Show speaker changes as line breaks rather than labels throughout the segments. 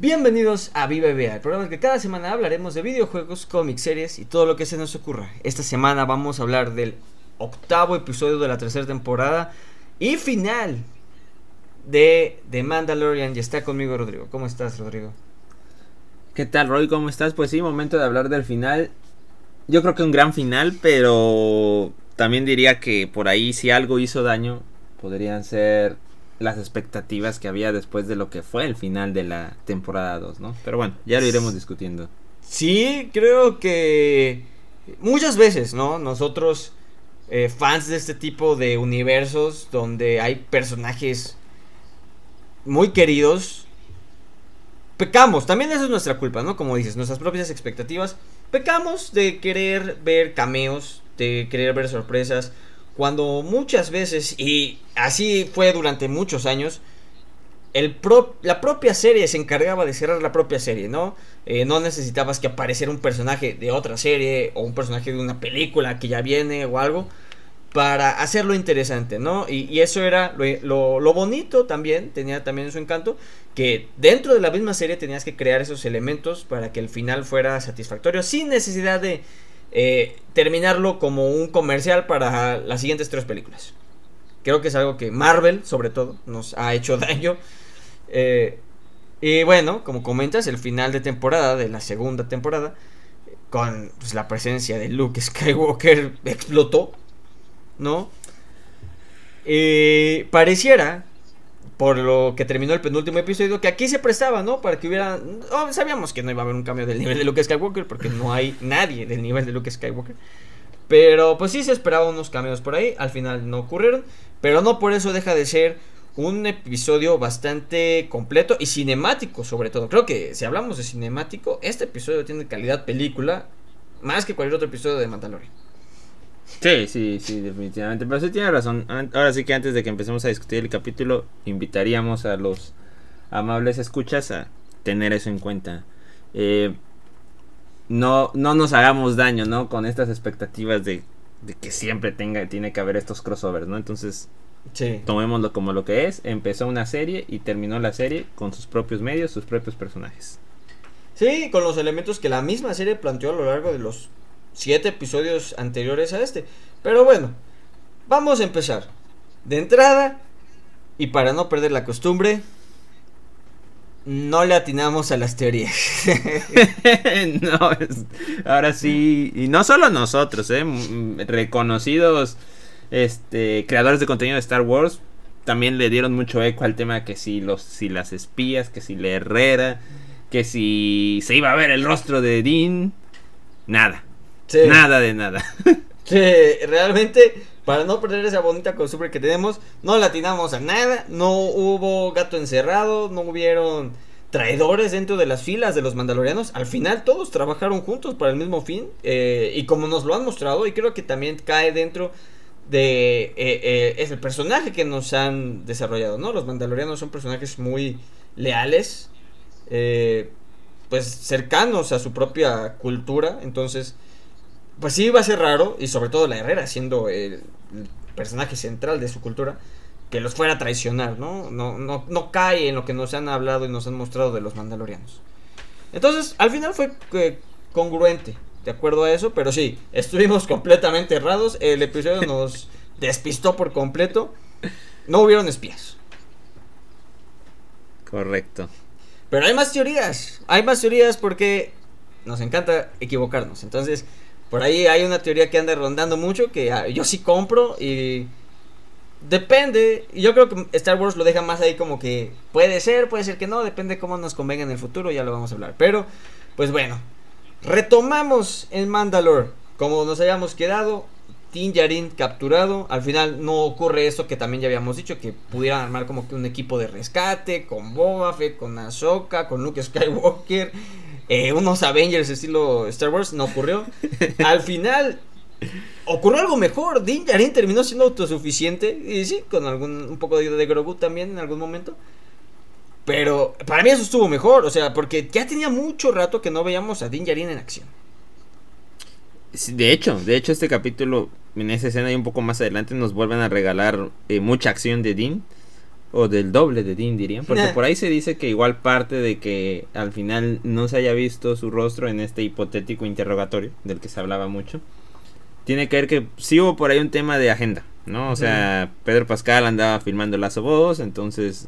Bienvenidos a Viva el programa en que cada semana hablaremos de videojuegos, cómics, series y todo lo que se nos ocurra. Esta semana vamos a hablar del octavo episodio de la tercera temporada y final de The Mandalorian. Y está conmigo Rodrigo. ¿Cómo estás, Rodrigo?
¿Qué tal, Roy? ¿Cómo estás? Pues sí, momento de hablar del final. Yo creo que un gran final, pero también diría que por ahí si algo hizo daño, podrían ser las expectativas que había después de lo que fue el final de la temporada 2, ¿no? Pero bueno, ya lo iremos discutiendo.
Sí, creo que muchas veces, ¿no? Nosotros, eh, fans de este tipo de universos donde hay personajes muy queridos, pecamos, también eso es nuestra culpa, ¿no? Como dices, nuestras propias expectativas, pecamos de querer ver cameos, de querer ver sorpresas, cuando muchas veces, y así fue durante muchos años, el la propia serie se encargaba de cerrar la propia serie, ¿no? Eh, no necesitabas que apareciera un personaje de otra serie o un personaje de una película que ya viene o algo para hacerlo interesante, ¿no? Y, eso era lo, lo, bonito también, tenía también su encanto, que dentro de la misma serie tenías que crear esos elementos para que el final fuera satisfactorio, sin necesidad de eh, terminarlo como un comercial para las siguientes tres películas. Creo que es algo que Marvel, sobre todo, nos ha hecho daño. Eh, y bueno, como comentas, el final de temporada, de la segunda temporada, con pues, la presencia de Luke Skywalker, explotó ¿no? Eh, pareciera, por lo que terminó el penúltimo episodio, que aquí se prestaba, ¿no? Para que hubiera... Sabíamos que no iba a haber un cambio del nivel de Luke Skywalker, porque no hay nadie del nivel de Luke Skywalker. Pero pues sí se esperaban unos cambios por ahí, al final no ocurrieron, pero no por eso deja de ser un episodio bastante completo y cinemático sobre todo. Creo que si hablamos de cinemático, este episodio tiene calidad película más que cualquier otro episodio de Mandalorian.
Sí, sí, sí, definitivamente. Pero sí tiene razón. Ahora sí que antes de que empecemos a discutir el capítulo, invitaríamos a los amables escuchas a tener eso en cuenta. Eh, no, no nos hagamos daño, ¿no? Con estas expectativas de, que siempre tenga, tiene que haber estos crossovers, ¿no? Entonces, sí. tomémoslo como lo que es. Empezó una serie y terminó la serie con sus propios medios, sus propios personajes.
Sí, con los elementos que la misma serie planteó a lo largo de los siete episodios anteriores a este. Pero bueno, vamos a empezar. De entrada, y para no perder la costumbre, no le atinamos a las teorías.
no, ahora sí, y no solo nosotros, ¿eh? reconocidos este, creadores de contenido de Star Wars también le dieron mucho eco al tema que si los si las espías, que si la Herrera, que si se iba a ver el rostro de Dean, nada. Nada de nada.
realmente, para no perder esa bonita costumbre que tenemos, no latinamos a nada, no hubo gato encerrado, no hubieron traidores dentro de las filas de los mandalorianos. Al final todos trabajaron juntos para el mismo fin. Eh, y como nos lo han mostrado, y creo que también cae dentro de... Eh, eh, es el personaje que nos han desarrollado, ¿no? Los mandalorianos son personajes muy leales. pues cercanos a su propia cultura. Entonces pues sí va a ser raro, y sobre todo la Herrera siendo el, personaje central de su cultura, que los fuera a traicionar, ¿no? No, ¿no? no cae en lo que nos han hablado y nos han mostrado de los mandalorianos. Entonces, al final fue eh, congruente, de acuerdo a eso, pero sí, estuvimos completamente errados, el episodio nos despistó por completo, no hubieron espías.
Correcto.
Pero hay más teorías, hay más teorías porque nos encanta equivocarnos, entonces por ahí hay una teoría que anda rondando mucho que ah, yo sí compro y depende. Yo creo que Star Wars lo deja más ahí como que puede ser, puede ser que no, depende cómo nos convenga en el futuro, ya lo vamos a hablar. Pero, pues bueno, retomamos el Mandalore como nos habíamos quedado. Din Djarin capturado. Al final no ocurre eso que también ya habíamos dicho, que pudieran armar como que un equipo de rescate con Boba Fett, con Ahsoka, con Luke Skywalker eh, unos Avengers estilo Star Wars, no ocurrió. Al final ocurrió algo mejor. Din Djarin terminó siendo autosuficiente. Y sí, con algún un poco de, de Grogu también en algún momento. Pero para mí eso estuvo mejor. O sea, porque ya tenía mucho rato que no veíamos a Din Djarin en acción.
De hecho, de hecho, este capítulo, en esa escena y un poco más adelante, nos vuelven a regalar eh, mucha acción de Din. O del doble de Dean dirían, porque por ahí se dice que igual parte de que al final no se haya visto su rostro en este hipotético interrogatorio del que se hablaba mucho, tiene que ver que sí hubo por ahí un tema de agenda, ¿no? O sea, Pedro Pascal andaba filmando Lazo Voz, entonces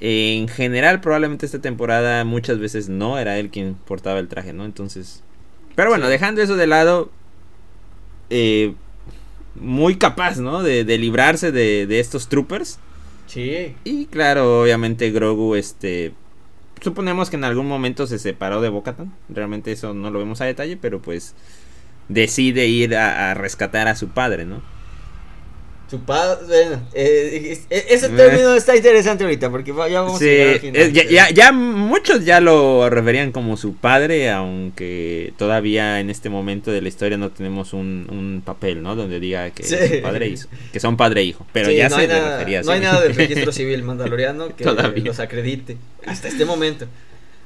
en general probablemente esta temporada muchas veces no era él quien portaba el traje, ¿no? Entonces, pero bueno, dejando eso de lado, eh, muy capaz, ¿no? De, de librarse de, de estos troopers.
Sí.
Y claro, obviamente Grogu, este, suponemos que en algún momento se separó de Bocatan. Realmente eso no lo vemos a detalle, pero pues decide ir a, a rescatar a su padre, ¿no?
Su padre, bueno, eh, ese término está interesante ahorita porque ya vamos
sí, a final, ya, ya, ya, muchos ya lo referían como su padre, aunque todavía en este momento de la historia no tenemos un, un papel, ¿no? Donde diga que, sí. su padre hizo, que son padre e hijo, pero
sí,
ya
no
se
nada,
refería
No hay nada del registro civil mandaloriano que
Todavía.
los acredite hasta este momento.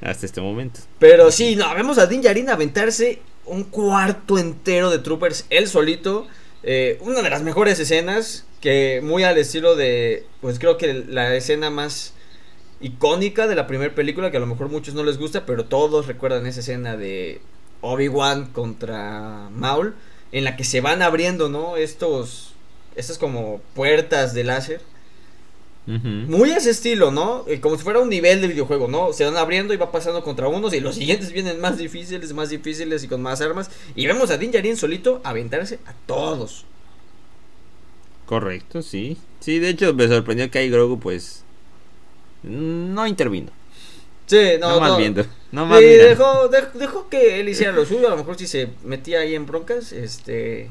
Hasta este momento.
Pero sí, no, vemos a Din Djarin aventarse un cuarto entero de troopers él solito. Eh, una de las mejores escenas que muy al estilo de, pues creo que la escena más icónica de la primera película, que a lo mejor muchos no les gusta, pero todos recuerdan esa escena de Obi-Wan contra Maul, en la que se van abriendo, ¿no? Estos, estas como puertas de láser.
Uh -huh.
Muy ese estilo, ¿no? Eh, como si fuera un nivel de videojuego, ¿no? Se van abriendo y va pasando contra unos y los siguientes vienen más difíciles, más difíciles y con más armas. Y vemos a Din Djarin solito aventarse a todos.
Correcto, sí. Sí, de hecho me sorprendió que ahí Grogu pues no intervino.
Sí, no,
no más
no.
viendo. No más
Sí, dejó, dej- dejó que él hiciera lo suyo. A lo mejor si se metía ahí en broncas, este.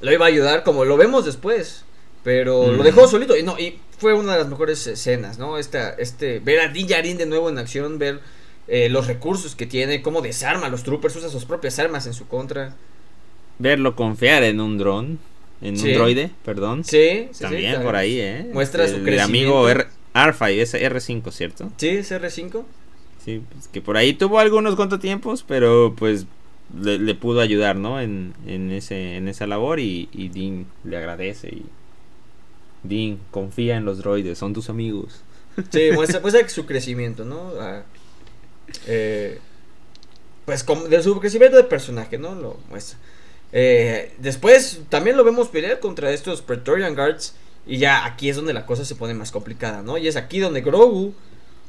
Lo iba a ayudar, como lo vemos después. Pero lo dejó solito. Y no, y fue una de las mejores escenas, ¿no? Esta, este, ver a Din Djarin de nuevo en acción, ver eh, los recursos que tiene, cómo desarma a los troopers, usa sus propias armas en su contra.
Verlo confiar en un dron, en
Sí.
un droide, perdón.
Sí, sí,
También
sí,
por ahí, ¿eh?
Muestra
el,
su
el
crecimiento.
amigo R R5, es R5, ¿cierto?
Sí, es R5.
Sí, pues, que por ahí tuvo algunos contratiempos, pero pues le, le pudo ayudar, ¿no? En, en, ese, en esa labor y, y Dean le agradece y Confía en los droides, son tus amigos.
Sí, muestra, su crecimiento, ¿no? Ah, eh, pues de su crecimiento de personaje, ¿no? Lo muestra. Eh, después también lo vemos pelear contra estos Praetorian Guards. Y ya aquí es donde la cosa se pone más complicada, ¿no? Y es aquí donde Grogu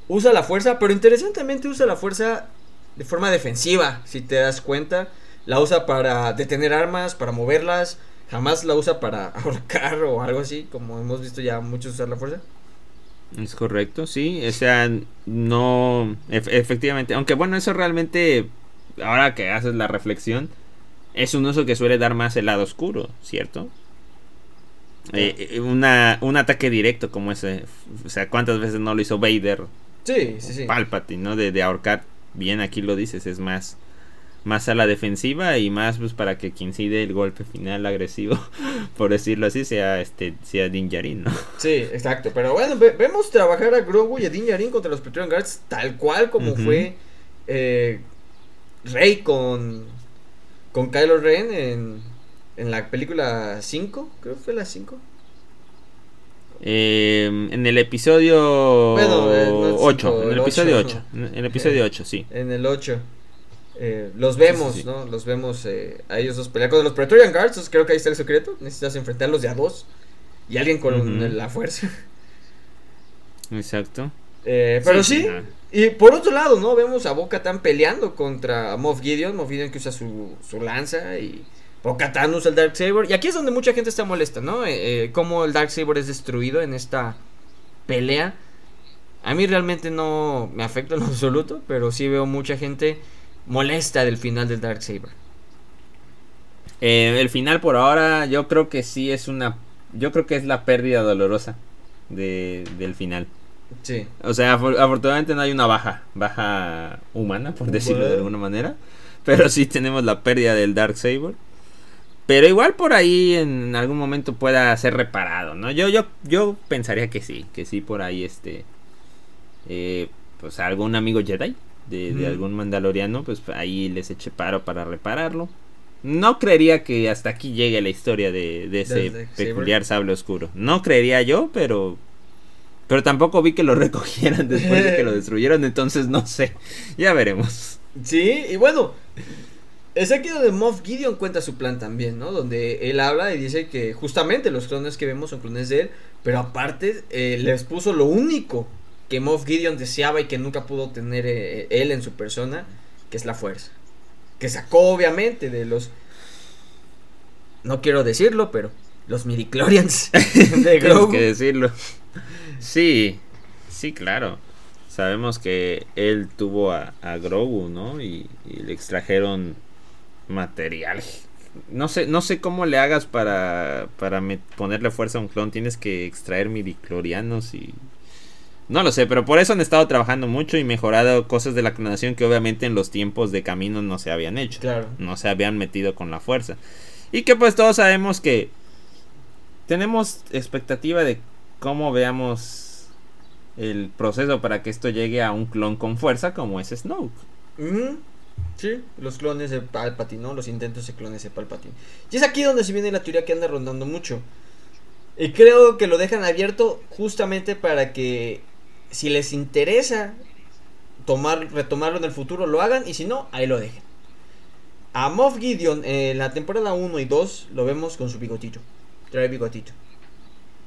usa la fuerza, pero interesantemente usa la fuerza de forma defensiva, si te das cuenta. La usa para detener armas, para moverlas. Jamás la usa para ahorcar o algo así, como hemos visto ya muchos usar la fuerza.
Es correcto, sí, o sea, no, ef- efectivamente, aunque bueno, eso realmente, ahora que haces la reflexión, es un uso que suele dar más el lado oscuro, ¿cierto? Eh, eh, una, un ataque directo como ese, o sea, ¿cuántas veces no lo hizo Vader?
Sí, sí, sí.
Palpatine, ¿no? De, de ahorcar, bien aquí lo dices, es más, más a la defensiva y más pues para que quien sí dé el golpe final agresivo, por decirlo así, sea este, sea Din Djarin, ¿no?
Sí, exacto. Pero bueno, ve- vemos trabajar a Grogu y a Din Djarin contra los Praetorian Guards tal cual como
Ujú.
fue eh, Rey con, con Kylo Ren en, en la película 5, creo que fue la 5.
Eh, en el episodio
Bueno, eh, no el
8,
cinco,
en el
el
episodio
ocho.
8, en el episodio 8, sí.
En el 8. Eh, los vemos,
sí, sí.
¿no? Los vemos eh, a ellos dos pelear con los Praetorian Guards. creo que ahí está el secreto. Necesitas enfrentarlos de a dos. Y alguien con la fuerza.
Exacto.
Eh, pero sí,
no.
y por otro lado, ¿no? Vemos a Boca Tan peleando contra Moff Gideon. Moff Gideon que usa su, su lanza y Boca Tan usa el Dark Saber. Y aquí es donde mucha gente está molesta, ¿no? Eh, eh, cómo el Dark Saber es destruido en esta pelea. A mí realmente no me afecta en lo absoluto, pero sí veo mucha gente molesta del final del Dark Saber.
Eh, el final por ahora yo creo que sí es una... Yo creo que es la pérdida dolorosa de, del final.
Sí.
O sea, afor- afortunadamente no hay una baja, baja humana, por decirlo de alguna manera. Pero sí tenemos la pérdida del Dark Saber. Pero igual por ahí en algún momento pueda ser reparado, ¿no? Yo, yo, yo pensaría que sí, que sí por ahí este... eh, pues algún amigo Jedi de, algún mandaloriano, pues ahí les eche paro para repararlo. No creería que hasta aquí llegue la historia de, de ese peculiar sable oscuro. No creería yo, pero Pero tampoco vi que lo recogieran después de que lo destruyeron, entonces no sé. Ya veremos.
Sí, y bueno, es aquí donde Moff Gideon cuenta su plan también, ¿no? Donde él habla y dice que justamente los clones que vemos son clones de él, pero aparte eh, les puso lo único que Moff Gideon deseaba y que nunca pudo tener eh, él en su persona, que es la fuerza. Que sacó obviamente de los... No quiero decirlo, pero los midichlorians
de Grogu. que decirlo. Sí, sí, claro. Sabemos que él tuvo a, Grogu, ¿no? Y, le extrajeron material. No sé, no sé cómo le hagas para, para ponerle fuerza a un clon. Tienes que extraer midichlorianos y... No lo sé, pero por eso han estado trabajando mucho y mejorado cosas de la clonación que obviamente en los tiempos de camino no se habían hecho.
Claro.
No se habían metido con la fuerza. Y que pues todos sabemos que tenemos expectativa de cómo veamos el proceso para que esto llegue a un clon con fuerza como es Snoke.
Sí, los clones de Palpatine, ¿no? Los intentos de clones de Palpatine. Y es aquí donde se viene la teoría que anda rondando mucho. Y creo que lo dejan abierto justamente para que si les interesa tomar, retomarlo en el futuro, lo hagan y si no, ahí lo dejen. A Moff Gideon en la temporada 1 y 2 lo vemos con su bigotito trae bigotito.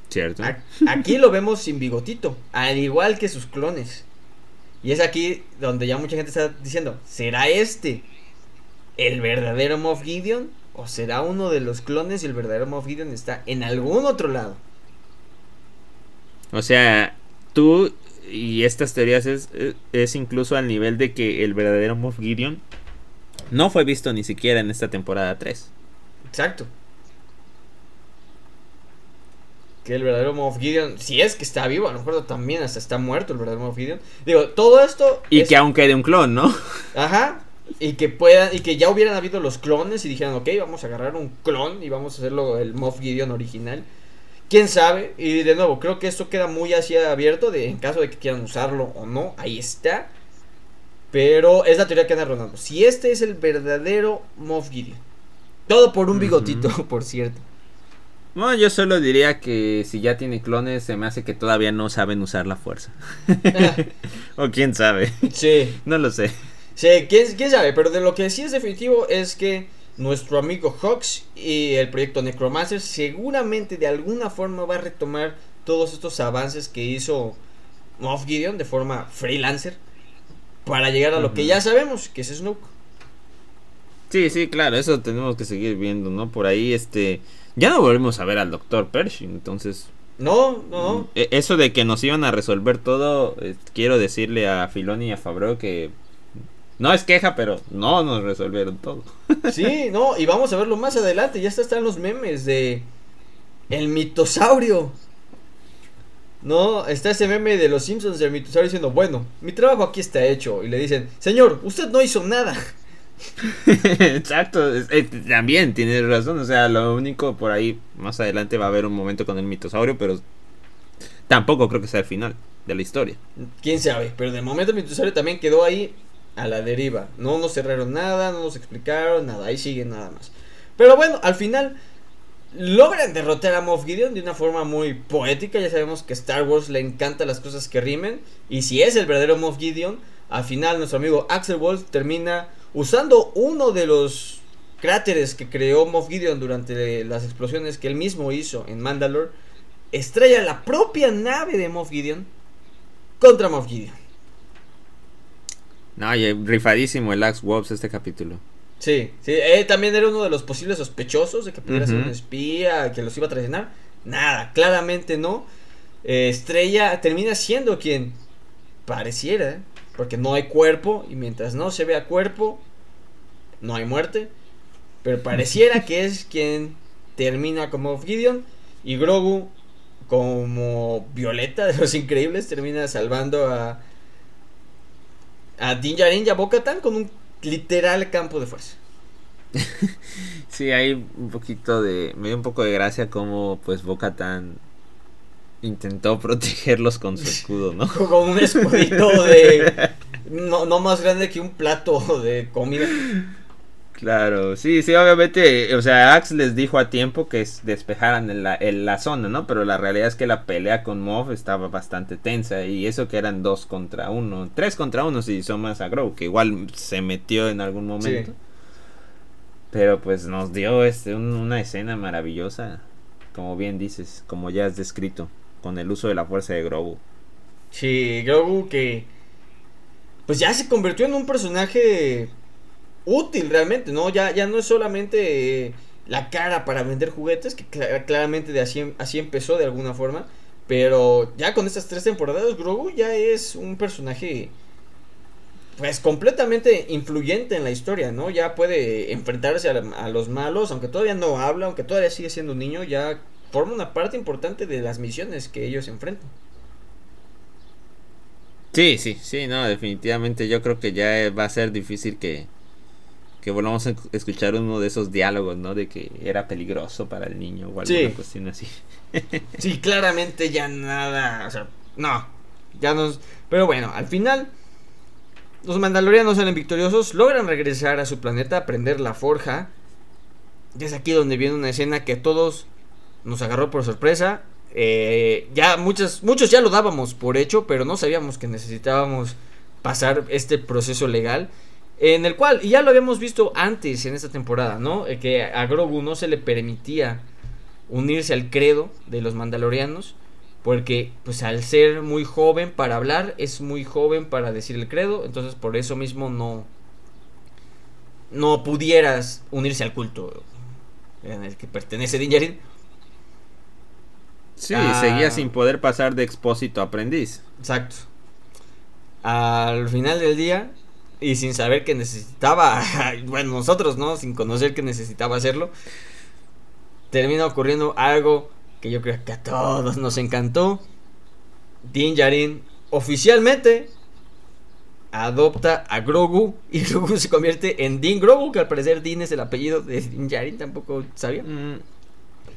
Cierto.
Aquí lo vemos sin bigotito, al igual que sus clones. Y es aquí donde ya mucha gente está diciendo, ¿será este el verdadero Moff Gideon? ¿O será uno de los clones y el verdadero Moff Gideon está en algún otro lado?
O sea, tú y estas teorías es, es incluso al nivel de que el verdadero Moff Gideon no fue visto ni siquiera en esta temporada 3.
Exacto que el verdadero Moff Gideon, si es que está vivo, a lo mejor también hasta está muerto el verdadero Moff Gideon. Digo, todo esto.
Y que aunque de un clon, ¿no?
Ajá. Y que puedan, y que ya hubieran habido los clones y dijeran, ok, vamos a agarrar un clon y vamos a hacerlo el Moff Gideon original. Quién sabe, y de nuevo, creo que esto queda muy así abierto de en caso de que quieran usarlo o no, ahí está. Pero es la teoría que anda rondando. Si este es el verdadero Moff Gideon. Todo por un bigotito, por cierto.
No, yo solo diría que si ya tiene clones, se me hace que todavía no saben usar la fuerza. o quién sabe.
Sí.
No lo sé.
Sí, ¿quién, quién sabe, pero de lo que sí es definitivo es que nuestro amigo Hawks y el proyecto Necromancer seguramente de alguna forma va a retomar todos estos avances que hizo Moff Gideon de forma freelancer para llegar a lo que ya sabemos, que es Snook.
Sí, sí, claro, eso tenemos que seguir viendo, ¿no? Por ahí, este ya no volvemos a ver al doctor Pershing, entonces...
No, no.
E, eso de que nos iban a resolver todo, eh, quiero decirle a Filoni y a Fabro que no es queja, pero no nos resolvieron todo.
Sí, no, y vamos a verlo más adelante. Ya están los memes de el mitosaurio. No, está ese meme de los Simpsons del mitosaurio diciendo, bueno, mi trabajo aquí está hecho. Y le dicen, señor, usted no hizo nada.
Exacto, eh, también tienes razón, o sea, lo único por ahí más adelante va a haber un momento con el mitosaurio, pero tampoco creo que sea el final de la historia.
Quién sabe, pero de momento el mitosaurio también quedó ahí a la deriva. No nos cerraron nada, no nos explicaron nada, ahí sigue nada más. Pero bueno, al final logran derrotar a Moff Gideon de una forma muy poética. Ya sabemos que Star Wars le encanta las cosas que rimen. Y si es el verdadero Moff Gideon, al final nuestro amigo Axel Wolf termina usando uno de los cráteres que creó Moff Gideon durante las explosiones que él mismo hizo en Mandalore, estrella la propia nave de Moff Gideon contra Moff Gideon.
No, y rifadísimo el Axe Wolves este capítulo.
Sí, sí, él también era uno de los posibles sospechosos de que pudiera ser un espía, que los iba a traicionar. Nada, claramente no. Eh, estrella termina siendo quien pareciera porque no hay cuerpo y mientras no se vea cuerpo, no hay muerte. Pero pareciera que es quien termina como Gideon y Grogu como Violeta de los Increíbles termina salvando a a Dinja Ninja Bokatan con un literal campo de fuerza.
sí, hay un poquito de me dio un poco de gracia como pues Bokatan intentó protegerlos con su escudo, ¿no?
Con un escudito de. No, no más grande que un plato de comida.
Claro, sí, sí, obviamente, o sea, Axe les dijo a tiempo que despejaran la, la zona, ¿no? Pero la realidad es que la pelea con Moff estaba bastante tensa y eso que eran dos contra uno, tres contra uno si son más a Grow, que igual se metió en algún momento. Pero pues nos dio este, una escena maravillosa, como bien dices, como ya has descrito, con el uso de la fuerza de Grogu.
Sí, Grogu que pues ya se convirtió en un personaje útil realmente, ¿no? Ya, ya no es solamente eh, la cara para vender juguetes, que claramente de así, así empezó de alguna forma, pero ya con estas tres temporadas Grogu ya es un personaje pues completamente influyente en la historia, ¿no? Ya puede enfrentarse a, los malos, aunque todavía no habla, aunque todavía sigue siendo un niño, ya forma una parte importante de las misiones que ellos enfrentan.
Sí, sí, sí, no, definitivamente yo creo que ya va a ser difícil que, que volvamos a escuchar uno de esos diálogos, ¿no? De que era peligroso para el niño o alguna cuestión así.
sí, claramente ya nada, o sea, no, ya nos... Pero bueno, al final los mandalorianos salen victoriosos, logran regresar a su planeta, aprender la forja. Y es aquí donde viene una escena que a todos nos agarró por sorpresa. Eh, ya muchos, muchos ya lo dábamos por hecho, pero no sabíamos que necesitábamos pasar este proceso legal. En el cual, y ya lo habíamos visto antes en esta temporada, ¿no? Eh, que a Grogu no se le permitía unirse al credo de los mandalorianos. Porque, pues al ser muy joven para hablar, es muy joven para decir el credo. Entonces, por eso mismo no. No pudieras unirse al culto en el que pertenece Din
Sí, ah. seguía sin poder pasar de expósito a aprendiz.
Exacto. Al final del día, y sin saber que necesitaba, bueno, nosotros, ¿no? Sin conocer que necesitaba hacerlo, termina ocurriendo algo que yo creo que a todos nos encantó. Din Djarin oficialmente adopta a Grogu y Grogu se convierte en Din Grogu, que al parecer Din es el apellido de Din Djarin, tampoco sabía. Mm,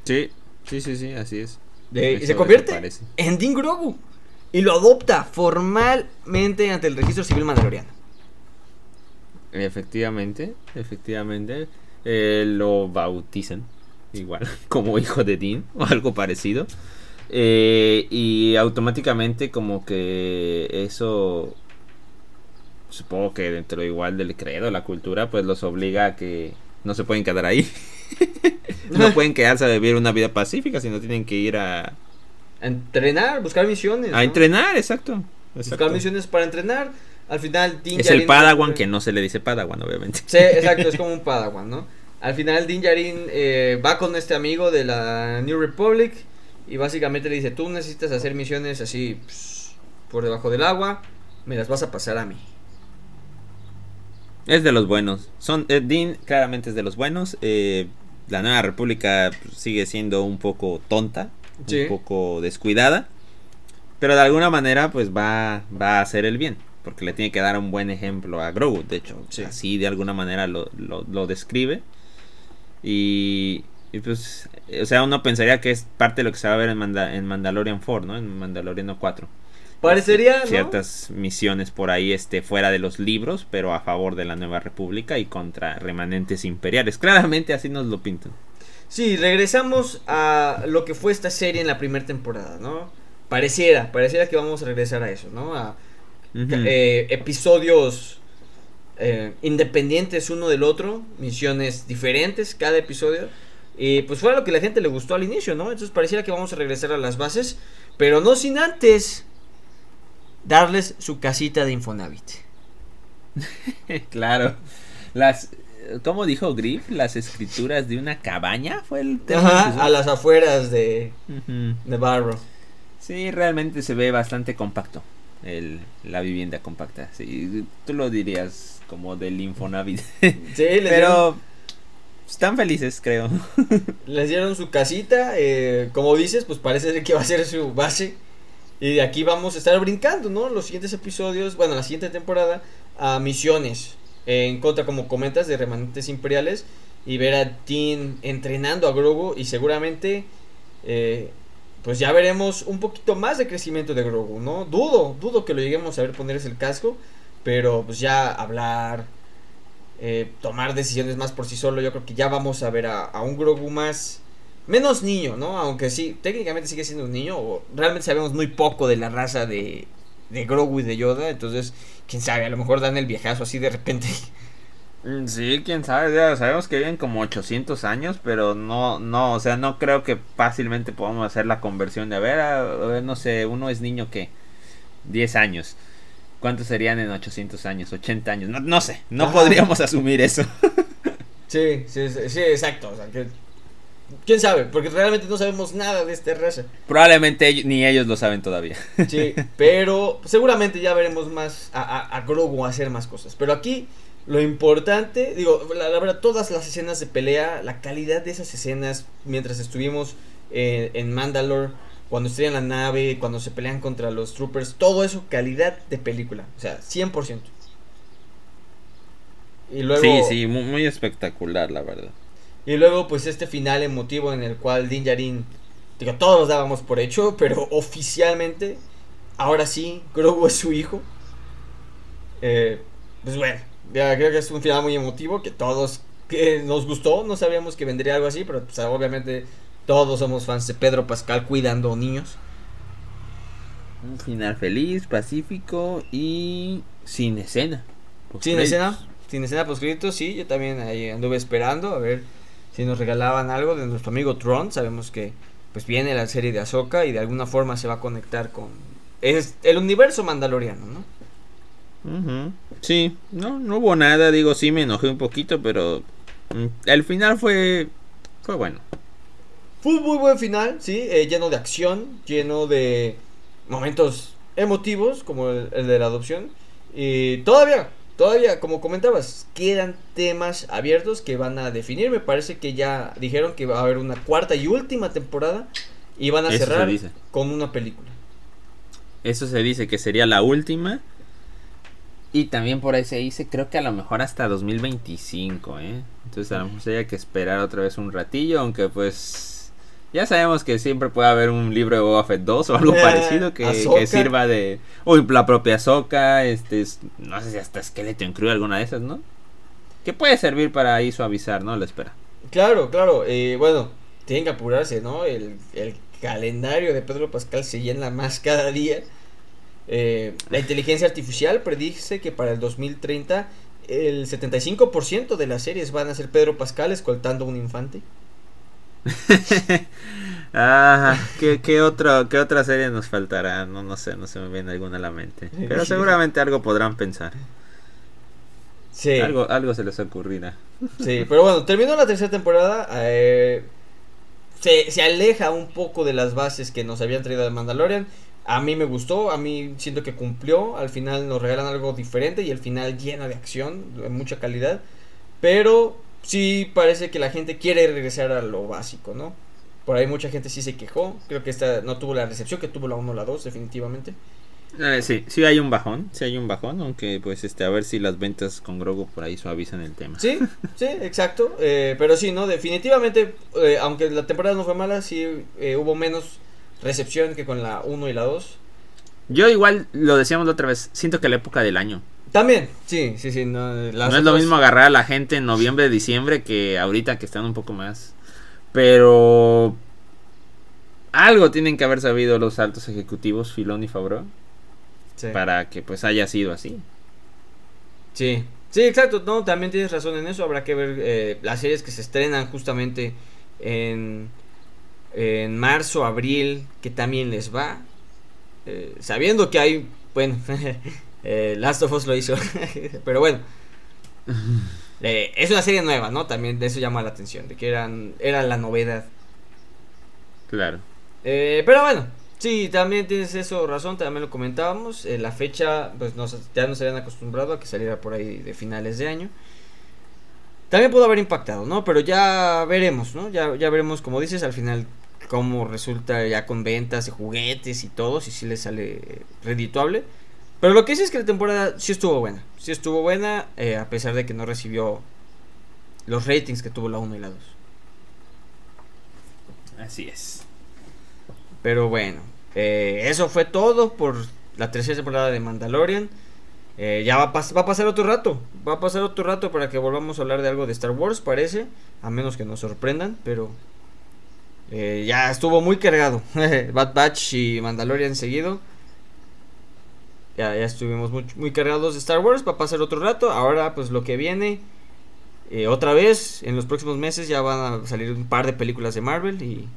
sí, sí, sí, sí, así es.
y se convierte en Din Grogu y lo adopta formalmente ante el registro civil mandaloriano.
Efectivamente, efectivamente, eh, lo bautizan igual, como hijo de Dean o algo parecido. Eh, y automáticamente como que eso, supongo que dentro igual del credo, la cultura, pues los obliga a que no se pueden quedar ahí. no pueden quedarse a vivir una vida pacífica, sino tienen que ir a...
entrenar, buscar misiones.
A entrenar, exacto,
Buscar misiones para entrenar. Al final,
Es el Padawan, que no se le dice Padawan, obviamente.
Sí, exacto, es como un Padawan, ¿no? Al final Din Djarin eh, va con este amigo de la New Republic y básicamente le dice, tú necesitas hacer misiones así por debajo del agua, me las vas a pasar a mí.
Es de los buenos. Son, eh, Dean claramente es de los buenos. Eh, la Nueva República pues, sigue siendo un poco tonta, un poco descuidada. Pero de alguna manera pues va, va a hacer el bien. Porque le tiene que dar un buen ejemplo a Grogu. De hecho, así de alguna manera lo, lo describe. Y, pues, o sea, uno pensaría que es parte de lo que se va a ver en, en Mandalorian 4, ¿no? En Mandalorian 4.
Parecería,
este, Ciertas misiones por ahí este, fuera de los libros, pero a favor de la Nueva República y contra remanentes imperiales. Claramente así nos lo pintan.
Sí, regresamos a lo que fue esta serie en la primera temporada, ¿no? Pareciera, pareciera que vamos a regresar a eso, ¿no? A eh, episodios eh, independientes uno del otro, misiones diferentes cada episodio. Y pues fue lo que la gente le gustó al inicio, ¿no? Entonces pareciera que vamos a regresar a las bases, pero no sin antes darles su casita de Infonavit.
claro. Las ¿Cómo dijo Griff? Las escrituras de una cabaña fue el
tema. a las afueras de, de Barro.
Sí, realmente se ve bastante compacto el, la vivienda compacta. Sí, tú lo dirías como del Infonavit. Sí, pero están felices, creo.
Les dieron su casita, eh, como dices, pues parece que va a ser su base. Y de aquí vamos a estar brincando, ¿no? Los siguientes episodios, bueno, la siguiente temporada, a misiones. en contra, como comentas, de remanentes imperiales. Y ver a Tin entrenando a Grogu. Y seguramente, eh, pues ya veremos un poquito más de crecimiento de Grogu, ¿no? Dudo, dudo que lo lleguemos a ver ponerse el casco. Pero pues ya hablar, eh, tomar decisiones más por sí solo. Yo creo que ya vamos a ver a, un Grogu más. Menos niño, ¿no? Aunque sí, técnicamente sigue siendo un niño. O realmente sabemos muy poco de la raza de, de Grogu y de Yoda. Entonces, quién sabe, a lo mejor dan el viejazo así de repente.
Mm, sí, quién sabe, ya sabemos que viven como 800 años, pero no, no, o sea, no creo que fácilmente podamos hacer la conversión de, a ver, a, ver no sé, uno es niño que 10 años. ¿Cuántos serían en 800 años? 80 años. No, no sé, no podríamos asumir eso.
sí, sí, sí, exacto. O sea, que, ¿Quién sabe? Porque realmente no sabemos nada de esta raza.
Probablemente ni ellos lo saben todavía.
Sí, pero seguramente ya veremos más a, a, a Grogu hacer más cosas. Pero aquí lo importante, digo, la, verdad, todas las escenas de pelea, la calidad de esas escenas mientras estuvimos eh, en Mandalore cuando estrellan la nave, cuando se pelean contra los troopers, todo eso, calidad de película, o sea, 100%.
Y luego, sí, sí, muy, espectacular, la verdad.
Y luego, pues este final emotivo en el cual Din Djarin, digo, todos los dábamos por hecho, pero oficialmente, ahora sí, Grogu es su hijo. Eh, pues bueno, ya creo que es un final muy emotivo, que todos que nos gustó, no sabíamos que vendría algo así, pero pues, obviamente todos somos fans de Pedro Pascal cuidando niños.
Un final feliz, pacífico y sin escena.
Sin escena, sin escena poscrito, sí, yo también ahí anduve esperando a ver si nos regalaban algo de nuestro amigo Tron. Sabemos que pues viene la serie de Ahsoka y de alguna forma se va a conectar con es el universo mandaloriano, ¿no?
Sí, no, no hubo nada, digo, sí me enojé un poquito, pero mm, el final fue fue bueno.
Fue un muy buen final, sí, eh, lleno de acción, lleno de momentos emotivos, como el, de la adopción. Y todavía, todavía, como comentabas, quedan temas abiertos que van a definir. Me parece que ya dijeron que va a haber una cuarta y última temporada y van a cerrar con una película.
Eso se dice que sería la última. Y también por ahí se dice, creo que a lo mejor hasta 2025, ¿eh? Entonces a lo mejor hay que esperar otra vez un ratillo, aunque pues ya sabemos que siempre puede haber un libro de Boba Fett 2 o algo parecido que, sirva de. Uy, la propia Soca, este, no sé si hasta Skeleton incluye alguna de esas, ¿no? Que puede servir para ahí suavizar, ¿no? La espera.
Claro, claro. Eh, bueno, tienen que apurarse, ¿no? El, calendario de Pedro Pascal se llena más cada día. Eh, la inteligencia artificial predice que para el 2030 el 75% de las series van a ser Pedro Pascal escoltando a un infante.
ah, ¿qué, qué, otro, ¿qué otra serie nos faltará? No, no sé, no se me viene alguna a la mente. Pero seguramente algo podrán pensar. Sí. Algo, algo se les ocurrirá.
Sí, pero bueno, terminó la tercera temporada. Eh, se, se, aleja un poco de las bases que nos habían traído de Mandalorian. A mí me gustó, a mí siento que cumplió. Al final nos regalan algo diferente y el final llena de acción, de mucha calidad. Pero sí parece que la gente quiere regresar a lo básico, ¿no? Por ahí mucha gente sí se quejó. Creo que esta no tuvo la recepción que tuvo la 1 o la 2, definitivamente.
Eh, sí, sí hay un bajón, sí hay un bajón, aunque pues este a ver si las ventas con Grogu por ahí suavizan el tema.
Sí, sí, exacto, eh, pero sí, no, definitivamente, eh, aunque la temporada no fue mala, sí hubo menos recepción que con la 1 y la 2.
Yo igual lo decíamos la otra vez, siento que la época del año.
También, sí, sí, sí. No,
no es lo mismo agarrar a la gente en noviembre, diciembre que ahorita que están un poco más. Pero algo tienen que haber sabido los altos ejecutivos, Filón y Fabro, para que pues haya sido así.
Sí, sí, exacto. No, también tienes razón en eso. Habrá que ver eh, las series que se estrenan justamente en, en marzo, abril, que también les va. Eh, sabiendo que hay, bueno, Eh, Last of Us lo hizo. Pero bueno. Eh, es una serie nueva, ¿no? También de eso llama la atención. De que eran, era la novedad.
Claro.
Pero bueno. Sí, también tienes eso razón. También lo comentábamos. la fecha, pues nos, ya nos habían acostumbrado a que saliera por ahí de finales de año. También pudo haber impactado, ¿no? Pero ya veremos, ¿no? Ya, ya veremos, como dices, al final cómo resulta ya con ventas de juguetes y todo, si sí le sale redituable. Pero lo que sí es que la temporada sí estuvo buena. Sí estuvo buena, eh, a pesar de que no recibió los ratings que tuvo la 1 y la 2.
Así es.
Pero bueno, eh, eso fue todo por la tercera temporada de Mandalorian. eh, ya va a, va a pasar otro rato. Va a pasar otro rato para que volvamos a hablar de algo de Star Wars, parece. A menos que nos sorprendan, pero eh, ya estuvo muy cargado. Bad Batch y Mandalorian seguido. Ya, ya estuvimos muy, muy, cargados de Star Wars. Va a pasar otro rato. Ahora, pues lo que viene. Eh, otra vez, en los próximos meses ya van a salir un par de películas de Marvel. Y,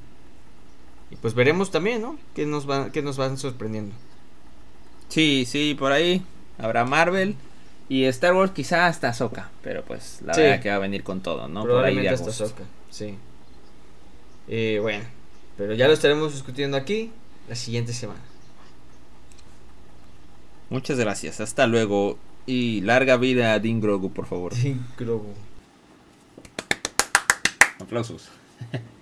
y pues veremos también, ¿no? Que nos, van, que nos van sorprendiendo.
Sí, sí, por ahí habrá Marvel. Y Star Wars quizá hasta Soca. Pero pues la verdad que va a venir con todo, ¿no?
por ahí de hasta Soca, sí. Eh, bueno, pero ya lo estaremos discutiendo aquí la siguiente semana.
Muchas gracias, hasta luego y larga vida a Dean Grogu, por favor.
Dean Grogu.
Aplausos.